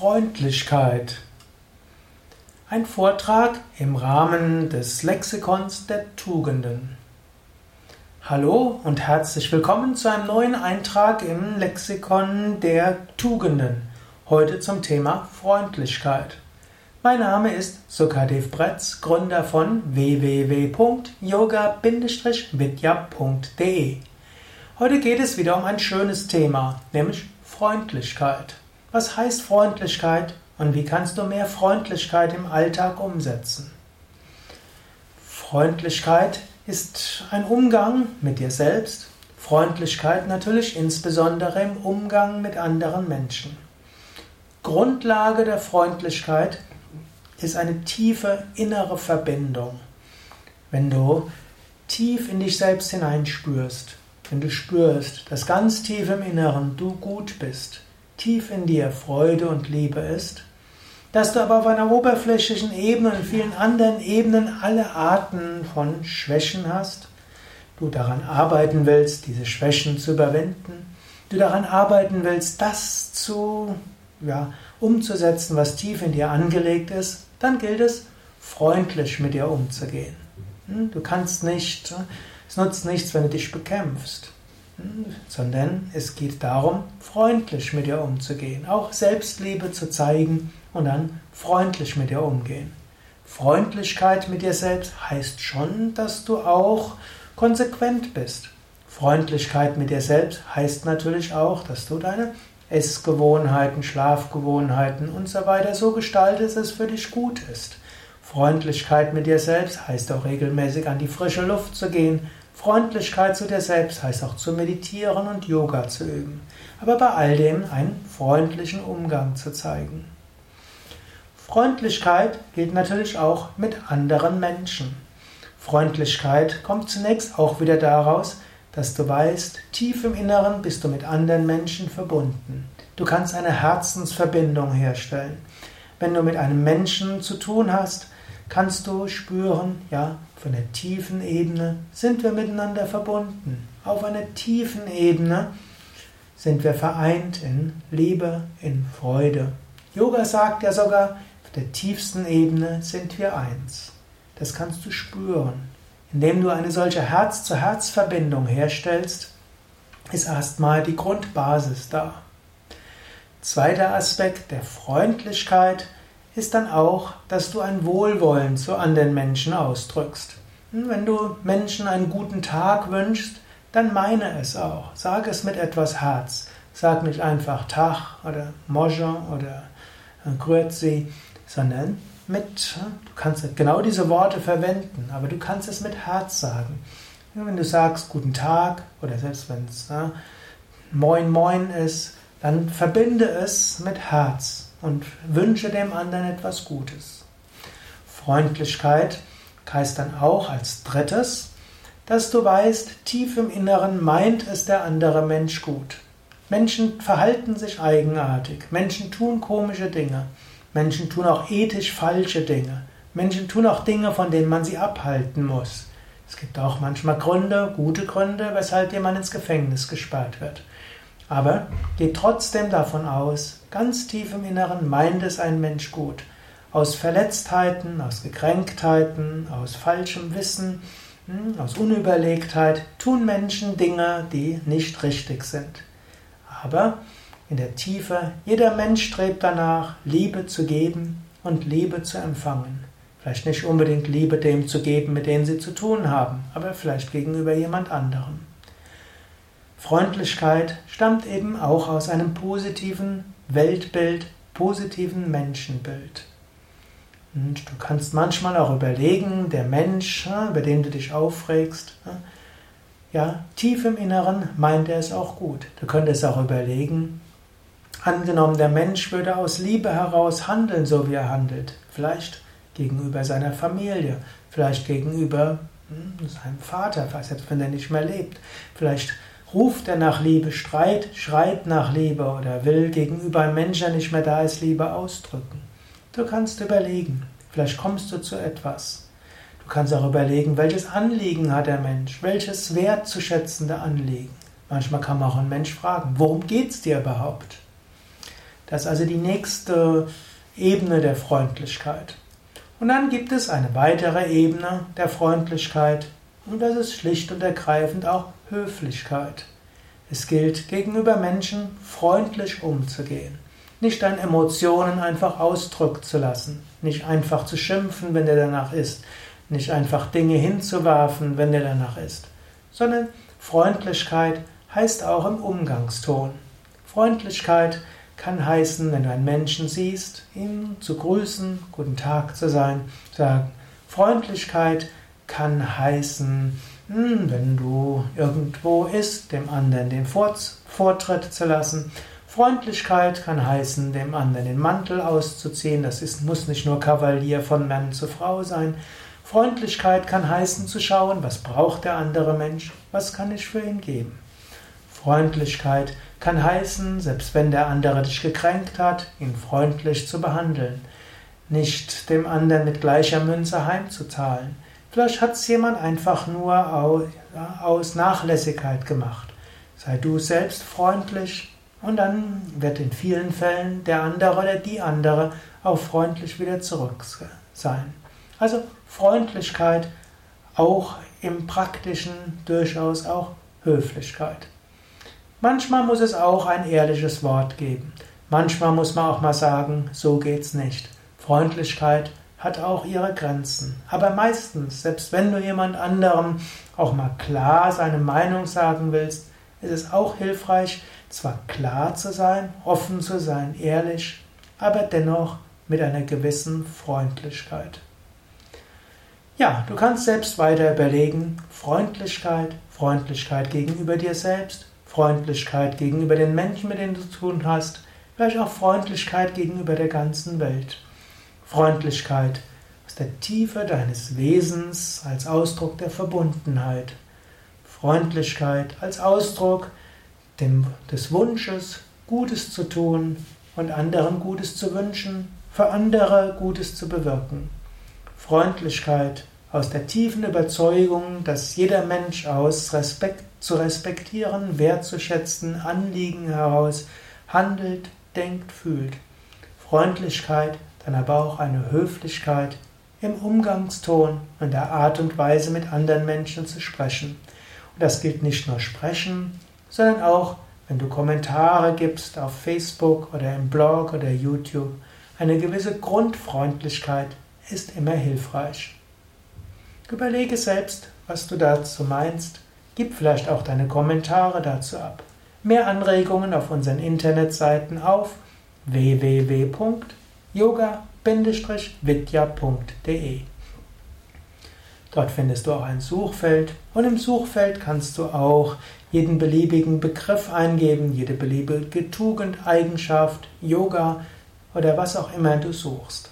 Freundlichkeit. Ein Vortrag im Rahmen des Lexikons der Tugenden. Hallo und herzlich willkommen zu einem neuen Eintrag im Lexikon der Tugenden. Heute zum Thema Freundlichkeit. Mein Name ist Sukadev Bretz, Gründer von www.yoga-vidya.de. Heute geht es wieder um ein schönes Thema, nämlich Freundlichkeit. Was heißt Freundlichkeit und wie kannst du mehr Freundlichkeit im Alltag umsetzen? Freundlichkeit ist ein Umgang mit dir selbst. Freundlichkeit natürlich insbesondere im Umgang mit anderen Menschen. Grundlage der Freundlichkeit ist eine tiefe innere Verbindung. Wenn du tief in dich selbst hineinspürst, wenn du spürst, dass ganz tief im Inneren du gut bist, tief in dir Freude und Liebe ist, dass du aber auf einer oberflächlichen Ebene und vielen anderen Ebenen alle Arten von Schwächen hast, du daran arbeiten willst, diese Schwächen zu überwinden, du daran arbeiten willst, das zu, ja, umzusetzen, was tief in dir angelegt ist, dann gilt es, freundlich mit dir umzugehen. Hm, du kannst nicht, es nutzt nichts, wenn du dich bekämpfst sondern es geht darum, freundlich mit ihr umzugehen, auch Selbstliebe zu zeigen und dann freundlich mit ihr umgehen. Freundlichkeit mit dir selbst heißt schon, dass du auch konsequent bist. Freundlichkeit mit dir selbst heißt natürlich auch, dass du deine Essgewohnheiten, Schlafgewohnheiten und so weiter so gestaltest, dass es für dich gut ist. Freundlichkeit mit dir selbst heißt auch regelmäßig an die frische Luft zu gehen, Freundlichkeit zu dir selbst heißt auch zu meditieren und Yoga zu üben, aber bei all dem einen freundlichen Umgang zu zeigen. Freundlichkeit gilt natürlich auch mit anderen Menschen. Freundlichkeit kommt zunächst auch wieder daraus, dass du weißt, tief im Inneren bist du mit anderen Menschen verbunden. Du kannst eine Herzensverbindung herstellen. Wenn du mit einem Menschen zu tun hast, kannst du spüren, ja, von der tiefen Ebene sind wir miteinander verbunden. Auf einer tiefen Ebene sind wir vereint in Liebe, in Freude. Yoga sagt ja sogar, auf der tiefsten Ebene sind wir eins. Das kannst du spüren. Indem du eine solche Herz-zu-Herz-Verbindung herstellst, ist erstmal die Grundbasis da. Zweiter Aspekt der Freundlichkeit ist dann auch, dass du ein Wohlwollen zu anderen Menschen ausdrückst. Wenn du Menschen einen guten Tag wünschst, dann meine es auch. Sag es mit etwas Herz. Sag nicht einfach Tag oder Moja oder äh, Grüezi, sondern mit, du kannst genau diese Worte verwenden, aber du kannst es mit Herz sagen. Wenn du sagst Guten Tag oder selbst wenn es Moin Moin ist, dann verbinde es mit Herz und wünsche dem anderen etwas Gutes. Freundlichkeit heißt dann auch als drittes, dass du weißt, tief im Inneren meint es der andere Mensch gut. Menschen verhalten sich eigenartig, Menschen tun komische Dinge, Menschen tun auch ethisch falsche Dinge, Menschen tun auch Dinge, von denen man sie abhalten muss. Es gibt auch manchmal Gründe, gute Gründe, weshalb jemand ins Gefängnis gesperrt wird. Aber geht trotzdem davon aus, ganz tief im Inneren meint es ein Mensch gut. Aus Verletztheiten, aus Gekränktheiten, aus falschem Wissen, hm, aus Unüberlegtheit tun Menschen Dinge, die nicht richtig sind. Aber in der Tiefe, jeder Mensch strebt danach, Liebe zu geben und Liebe zu empfangen. Vielleicht nicht unbedingt Liebe dem zu geben, mit dem sie zu tun haben, aber vielleicht gegenüber jemand anderem. Freundlichkeit stammt eben auch aus einem positiven Weltbild, positiven Menschenbild. Und du kannst manchmal auch überlegen, der Mensch, über den du dich aufregst, ja, tief im Inneren meint er es auch gut. Du könntest auch überlegen, angenommen, der Mensch würde aus Liebe heraus handeln, so wie er handelt. Vielleicht gegenüber seiner Familie, vielleicht gegenüber hm, seinem Vater, selbst wenn er nicht mehr lebt. Vielleicht Ruft er nach Liebe, streit, schreit nach Liebe oder will gegenüber einem Menschen, der nicht mehr da ist, Liebe ausdrücken. Du kannst überlegen, vielleicht kommst du zu etwas. Du kannst auch überlegen, welches Anliegen hat der Mensch, welches wertzuschätzende Anliegen. Manchmal kann man auch einen Mensch fragen, worum geht es dir überhaupt? Das ist also die nächste Ebene der Freundlichkeit. Und dann gibt es eine weitere Ebene der Freundlichkeit und das ist schlicht und ergreifend auch Höflichkeit. Es gilt gegenüber Menschen freundlich umzugehen, nicht deine Emotionen einfach Ausdruck zu lassen, nicht einfach zu schimpfen, wenn dir danach ist, nicht einfach Dinge hinzuwerfen, wenn dir danach ist, sondern Freundlichkeit heißt auch im Umgangston. Freundlichkeit kann heißen, wenn du einen Menschen siehst, ihn zu grüßen, guten Tag zu sein, sagen. Freundlichkeit kann heißen, wenn du irgendwo isst, dem anderen den Vortritt zu lassen. Freundlichkeit kann heißen, dem anderen den Mantel auszuziehen. Das ist, muss nicht nur Kavalier von Mann zu Frau sein. Freundlichkeit kann heißen, zu schauen, was braucht der andere Mensch, was kann ich für ihn geben. Freundlichkeit kann heißen, selbst wenn der andere dich gekränkt hat, ihn freundlich zu behandeln, nicht dem anderen mit gleicher Münze heimzuzahlen. Vielleicht hat es jemand einfach nur aus Nachlässigkeit gemacht. Sei du selbst freundlich und dann wird in vielen Fällen der andere oder die andere auch freundlich wieder zurück sein. Also Freundlichkeit auch im praktischen durchaus auch Höflichkeit. Manchmal muss es auch ein ehrliches Wort geben. Manchmal muss man auch mal sagen, so geht's nicht. Freundlichkeit hat auch ihre Grenzen. Aber meistens, selbst wenn du jemand anderem auch mal klar seine Meinung sagen willst, ist es auch hilfreich, zwar klar zu sein, offen zu sein, ehrlich, aber dennoch mit einer gewissen Freundlichkeit. Ja, du kannst selbst weiter überlegen, Freundlichkeit, Freundlichkeit gegenüber dir selbst, Freundlichkeit gegenüber den Menschen, mit denen du zu tun hast, vielleicht auch Freundlichkeit gegenüber der ganzen Welt. Freundlichkeit aus der Tiefe deines Wesens als Ausdruck der Verbundenheit. Freundlichkeit als Ausdruck des Wunsches, Gutes zu tun und anderen Gutes zu wünschen, für andere Gutes zu bewirken. Freundlichkeit aus der tiefen Überzeugung, dass jeder Mensch aus Respekt zu respektieren, wertzuschätzen, Anliegen heraus handelt, denkt, fühlt. Freundlichkeit, dann aber auch eine Höflichkeit im Umgangston und der Art und Weise mit anderen Menschen zu sprechen. Und das gilt nicht nur sprechen, sondern auch, wenn du Kommentare gibst auf Facebook oder im Blog oder YouTube. Eine gewisse Grundfreundlichkeit ist immer hilfreich. Überlege selbst, was du dazu meinst Gib vielleicht auch deine Kommentare dazu ab. Mehr Anregungen auf unseren Internetseiten auf www.yoga-vidya.de. Dort findest du auch ein Suchfeld und im Suchfeld kannst du auch jeden beliebigen Begriff eingeben, jede beliebige Tugend, Eigenschaft, Yoga oder was auch immer du suchst.